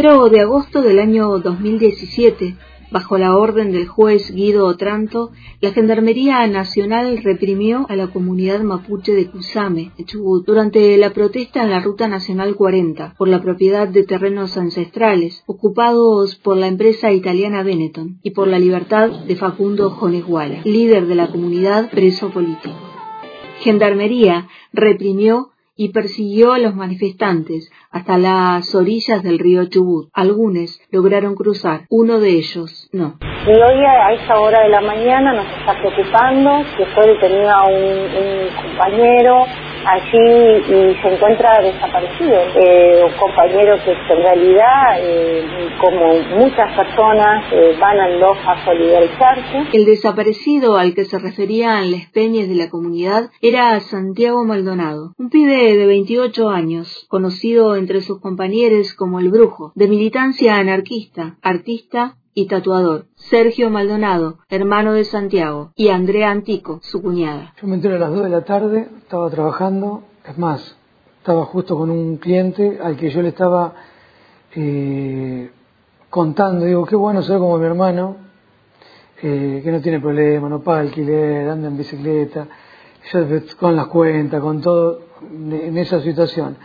primero de agosto del año 2017, Bajo la orden del juez Guido Otranto, la Gendarmería Nacional reprimió a la comunidad mapuche de Cusame, Chubut, durante la protesta en la Ruta Nacional 40 por la propiedad de terrenos ancestrales ocupados por la empresa italiana Benetton y por la libertad de Facundo Joneguala, líder de la comunidad preso político. Gendarmería reprimió y persiguió a los manifestantes hasta las orillas del río Chubut. Algunos lograron cruzar, uno de ellos no. Y hoy a esa hora de la mañana nos está preocupando que fue detenido un, un compañero allí y se encuentra desaparecido. Eh, un compañero que en realidad, eh, como muchas personas, eh, van a Loja a solidarizarse. El desaparecido al que se referían las peñas de la comunidad era Santiago Maldonado, un pibe de 28 años, conocido entre sus compañeros como el brujo, de militancia anarquista, artista y tatuador, Sergio Maldonado, hermano de Santiago, y Andrea Antico, su cuñada. Yo me enteré a las 2 de la tarde, estaba trabajando, es más, estaba justo con un cliente al que yo le estaba eh, contando, digo, qué bueno ser como mi hermano, eh, que no tiene problema, no paga alquiler, anda en bicicleta, yo con las cuentas, con todo, en esa situación.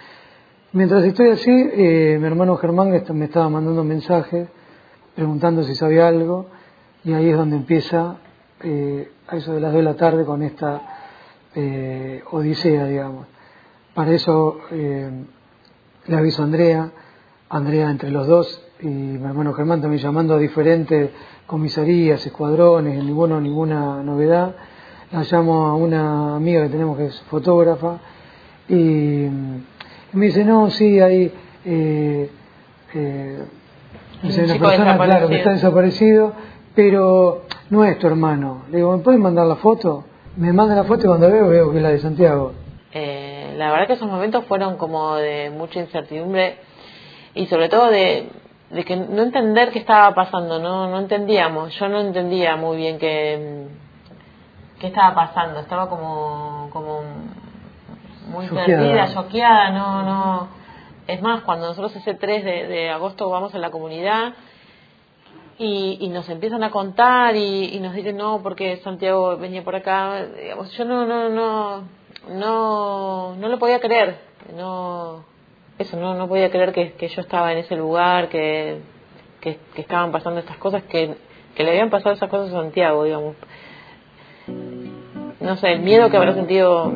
Mientras estoy así, eh, mi hermano Germán me estaba mandando mensajes preguntando si sabía algo y ahí es donde empieza eh, a eso de las 2 de la tarde con esta eh, odisea, digamos. Para eso eh, le aviso a Andrea, Andrea entre los dos y mi hermano Germán también llamando a diferentes comisarías, escuadrones, ninguno, ninguna novedad. La llamo a una amiga que tenemos que es fotógrafa y, me dice, no, sí, hay... es una persona, claro, que está desaparecido, pero no es tu hermano. Le digo, ¿me puedes mandar la foto? Me manda la foto y cuando veo, veo que es la de Santiago. Eh, la verdad que esos momentos fueron como de mucha incertidumbre y sobre todo de, de que no entender qué estaba pasando, no, no entendíamos, yo no entendía muy bien qué, qué estaba pasando, estaba como, como muy perdida, choqueada, no, no es más, cuando nosotros ese 3 de, agosto vamos a la comunidad y, nos empiezan a contar y, nos dicen no, porque Santiago venía por acá, digamos, yo no, no, no, no, no lo podía creer, no, eso, no, no podía creer que, yo estaba en ese lugar, que, que, estaban pasando estas cosas, que, que le habían pasado esas cosas a Santiago, digamos. No sé, el miedo que habrá sentido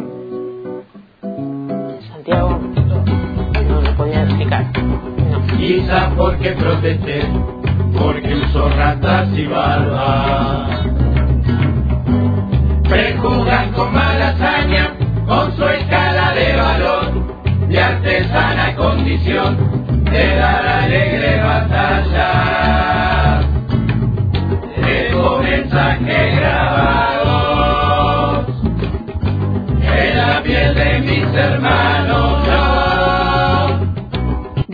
Santiago Quizá porque protesté, porque uso ratas y barbas. Prejuzgan con mala hazaña, con su escala de valor, de artesana condición, de dar alegre batalla. Dejo mensajes grabados en la piel de mis hermanos.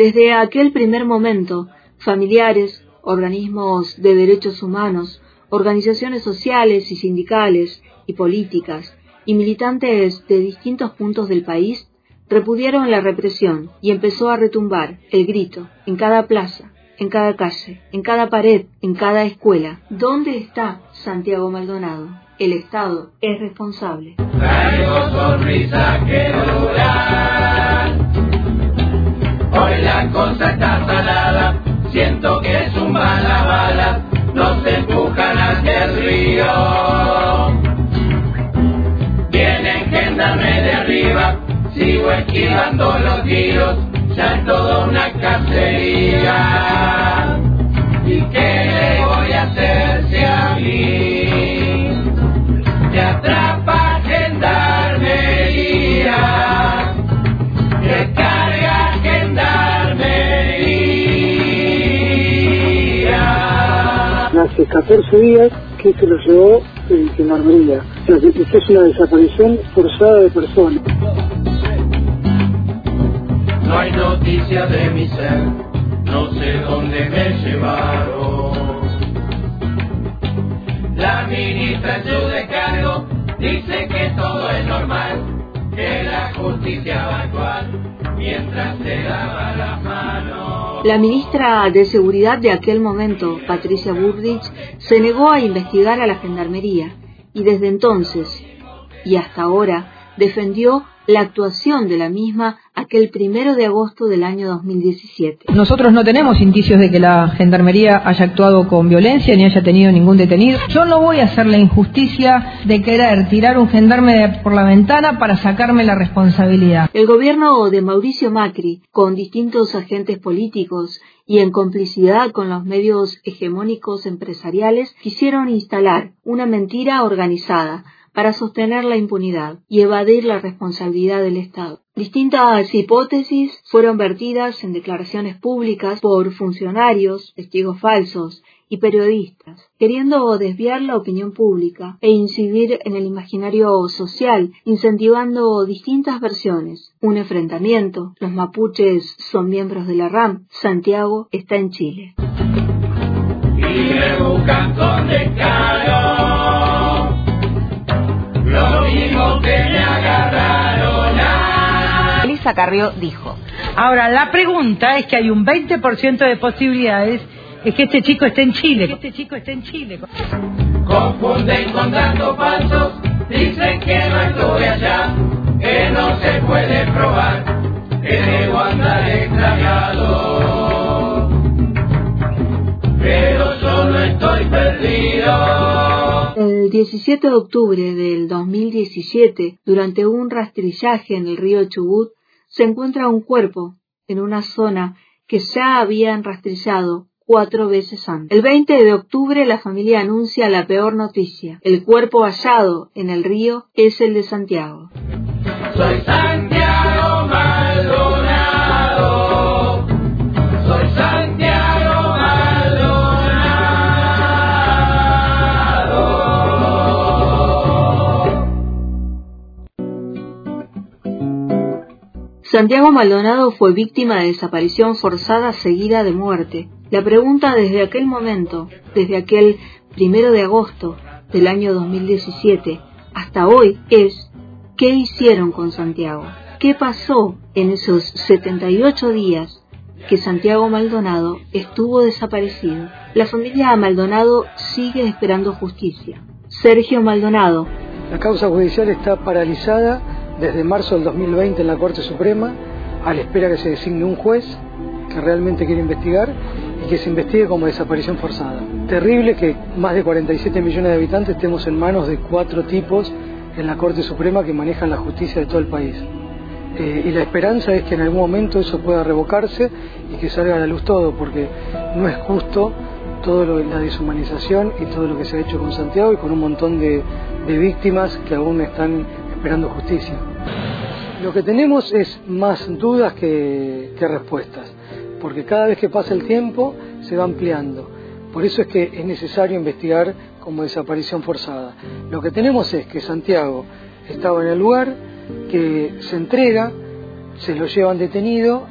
Desde aquel primer momento, familiares, organismos de derechos humanos, organizaciones sociales y sindicales y políticas y militantes de distintos puntos del país repudiaron la represión y empezó a retumbar el grito en cada plaza, en cada calle, en cada pared, en cada escuela. ¿Dónde está Santiago Maldonado? El Estado es responsable. La cosa está salada, siento que es un mala bala, nos empujan hacia el río. Vienen gendarme de arriba, sigo esquivando los tiros, ya es toda una cacería. Hace 14 días que se lo llevó en Gendarmería. O sea, es una desaparición forzada de personas. No hay noticia de mi ser, no sé dónde me llevaron. La ministra en su descargo dice que todo es normal, que la justicia va a actuar mientras se lava las manos. La ministra de Seguridad de aquel momento, Patricia Burrich, se negó a investigar a la Gendarmería y desde entonces y hasta ahora defendió la actuación de la misma aquel primero de agosto del año 2017. Nosotros no tenemos indicios de que la Gendarmería haya actuado con violencia ni haya tenido ningún detenido. Yo no voy a hacer la injusticia de querer tirar un gendarme por la ventana para sacarme la responsabilidad. El gobierno de Mauricio Macri, con distintos agentes políticos y en complicidad con los medios hegemónicos empresariales, quisieron instalar una mentira organizada para sostener la impunidad y evadir la responsabilidad del Estado. Distintas hipótesis fueron vertidas en declaraciones públicas por funcionarios, testigos falsos y periodistas, queriendo desviar la opinión pública e incidir en el imaginario social, incentivando distintas versiones. Un enfrentamiento, los mapuches son miembros de la RAM, Santiago está en Chile. Carrió dijo. Ahora, la pregunta es que hay un 20% de posibilidades es que este chico esté en Chile. Este chico esté en Chile. Confunden con datos falsos, dicen que no estoy allá, que no se puede probar, que debo andar extraviado. Pero yo no estoy perdido. El 17 de octubre del 2017, durante un rastrillaje en el río Chubut, se encuentra un cuerpo en una zona que ya habían rastrillado cuatro veces antes. El 20 de octubre la familia anuncia la peor noticia. El cuerpo hallado en el río es el de Santiago. Soy Santiago Santiago Maldonado fue víctima de desaparición forzada seguida de muerte. La pregunta desde aquel momento, desde aquel primero de agosto del año 2017 hasta hoy es ¿qué hicieron con Santiago? ¿Qué pasó en esos 78 días que Santiago Maldonado estuvo desaparecido? La familia Maldonado sigue esperando justicia. Sergio Maldonado. La causa judicial está paralizada desde marzo del 2020 en la Corte Suprema a la espera que se designe un juez que realmente quiere investigar y que se investigue como desaparición forzada. Terrible que más de 47 millones de habitantes estemos en manos de cuatro tipos en la Corte Suprema que manejan la justicia de todo el país. Eh, y la esperanza es que en algún momento eso pueda revocarse y que salga a la luz todo, porque no es justo toda la deshumanización y todo lo que se ha hecho con Santiago y con un montón de, de víctimas que aún están esperando justicia. Lo que tenemos es más dudas que, que respuestas porque cada vez que pasa el tiempo se va ampliando. Por eso es que es necesario investigar como desaparición forzada. Lo que tenemos es que Santiago estaba en el lugar, que se entrega, se lo llevan detenido,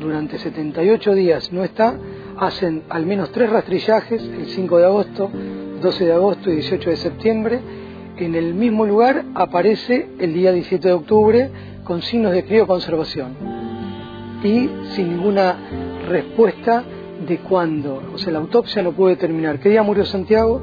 durante 78 días no está, hacen al menos tres rastrillajes, el 5 de agosto, 12 de agosto y 18 de septiembre, en el mismo lugar aparece el día 17 de octubre con signos de crioconservación y sin ninguna respuesta de cuándo. O sea, la autopsia no puede determinar qué día murió Santiago,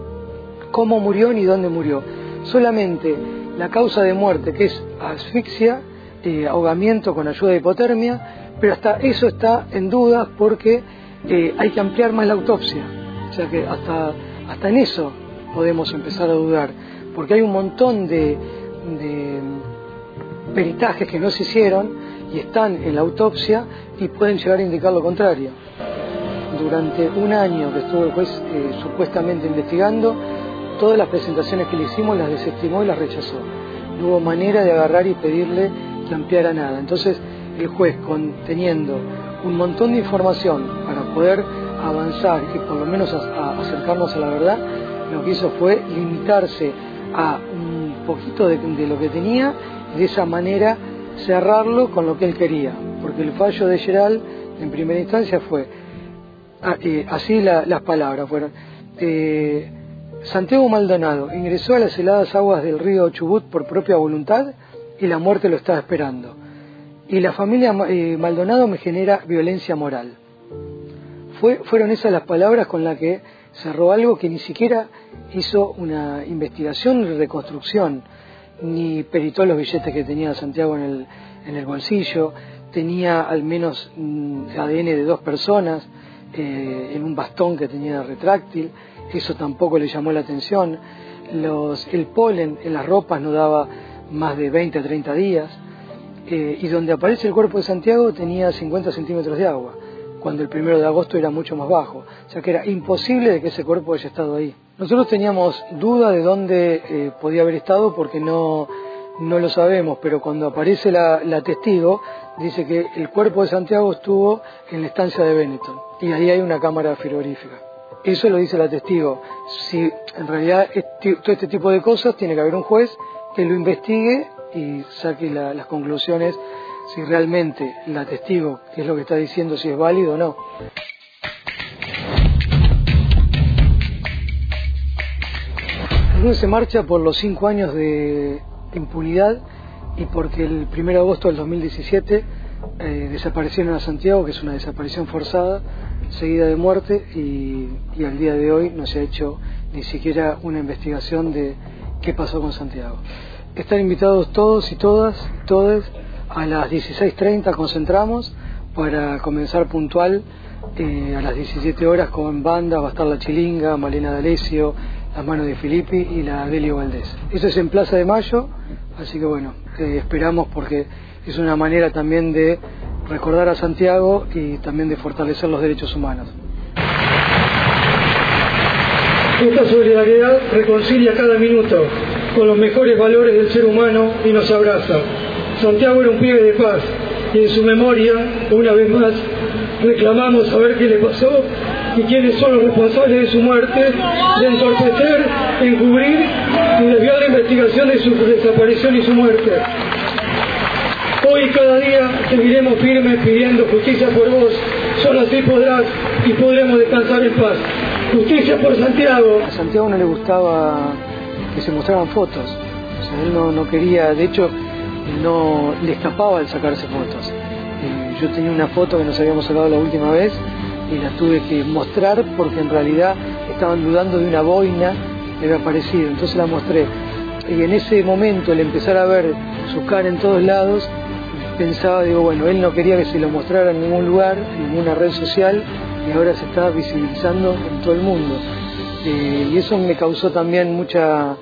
cómo murió ni dónde murió. Solamente la causa de muerte, que es asfixia, eh, ahogamiento con ayuda de hipotermia, pero hasta eso está en duda porque eh, hay que ampliar más la autopsia. O sea que hasta, hasta en eso podemos empezar a dudar, porque hay un montón de, peritajes que no se hicieron y están en la autopsia y pueden llegar a indicar lo contrario. Durante un año que estuvo el juez eh, supuestamente investigando, todas las presentaciones que le hicimos las desestimó y las rechazó. No hubo manera de agarrar y pedirle que ampliara nada. Entonces el juez, con, teniendo un montón de información para poder avanzar y por lo menos acercarnos a la verdad, lo que hizo fue limitarse a un poquito de, lo que tenía y de esa manera cerrarlo con lo que él quería, porque el fallo de Geral en primera instancia fue, eh, así la, las palabras fueron, eh, Santiago Maldonado ingresó a las heladas aguas del río Chubut por propia voluntad y la muerte lo estaba esperando. Y la familia eh, Maldonado me genera violencia moral. fue, fueron esas las palabras con las que cerró algo que ni siquiera hizo una investigación ni reconstrucción, ni peritó los billetes que tenía Santiago en el, en el bolsillo, tenía al menos mm, ADN de dos personas eh, en un bastón que tenía retráctil, eso tampoco le llamó la atención. Los, el polen en las ropas no daba más de 20 a 30 días, eh, y donde aparece el cuerpo de Santiago tenía 50 centímetros de agua, cuando el primero de agosto era mucho más bajo, o sea que era imposible de que ese cuerpo haya estado ahí. Nosotros teníamos duda de dónde eh, podía haber estado porque no, no lo sabemos, pero cuando aparece la, la, testigo, dice que el cuerpo de Santiago estuvo en la estancia de Benetton y ahí hay una cámara frigorífica. Eso lo dice la testigo. Si en realidad todo este tipo de cosas tiene que haber un juez que lo investigue y saque las conclusiones si realmente la testigo, que es lo que está diciendo, si es válido o no. Uno se marcha por los cinco años de impunidad y porque el 1 de agosto del 2017 eh, desaparecieron a Santiago, que es una desaparición forzada, seguida de muerte, y, y al día de hoy no se ha hecho ni siquiera una investigación de qué pasó con Santiago. Están invitados todos y todas, todas, a las 16.30 concentramos para comenzar puntual eh, a las 17 horas con banda, va a estar la Chilinga, Malena D'Alessio, las manos de Filippi y la Delio Valdés. Eso es en Plaza de Mayo, así que bueno, esperamos porque es una manera también de recordar a Santiago y también de fortalecer los derechos humanos. Esta solidaridad reconcilia cada minuto con los mejores valores del ser humano y nos abraza. Santiago era un pibe de paz y en su memoria, una vez más, reclamamos saber qué le pasó y quiénes son los responsables de su muerte, de entorpecer, encubrir y desviar la investigación de su desaparición y su muerte. Hoy cada día seguiremos firmes pidiendo justicia por vos, solo así podrás y podremos descansar en paz. Justicia por Santiago. A Santiago no le gustaba que se mostraran fotos. Él no, no quería, de hecho, no le escapaba el sacarse fotos. Yo tenía una foto que nos habíamos sacado la última vez y la tuve que mostrar porque en realidad estaban dudando de una boina que había aparecido. Entonces la mostré. Y en ese momento, al empezar a ver su cara en todos lados, pensaba, digo, bueno, él no quería que se lo mostrara en ningún lugar, en ninguna red social, y ahora se está visibilizando en todo el mundo. Eh, y eso me causó también mucha,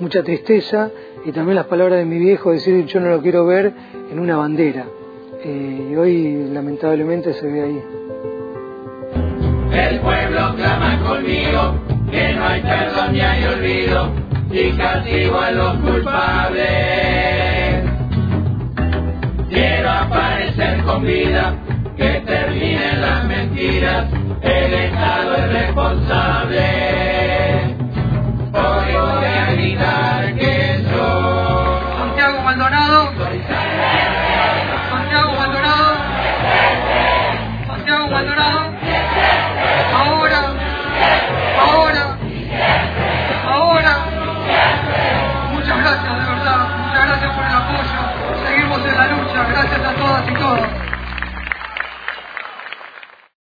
mucha tristeza y también las palabras de mi viejo, decir yo no lo quiero ver en una bandera. Eh, y hoy lamentablemente se ve ahí. El pueblo clama conmigo que no hay perdón ni hay olvido y castigo a los culpables. Quiero aparecer con vida, que terminen las mentiras, el Estado es responsable.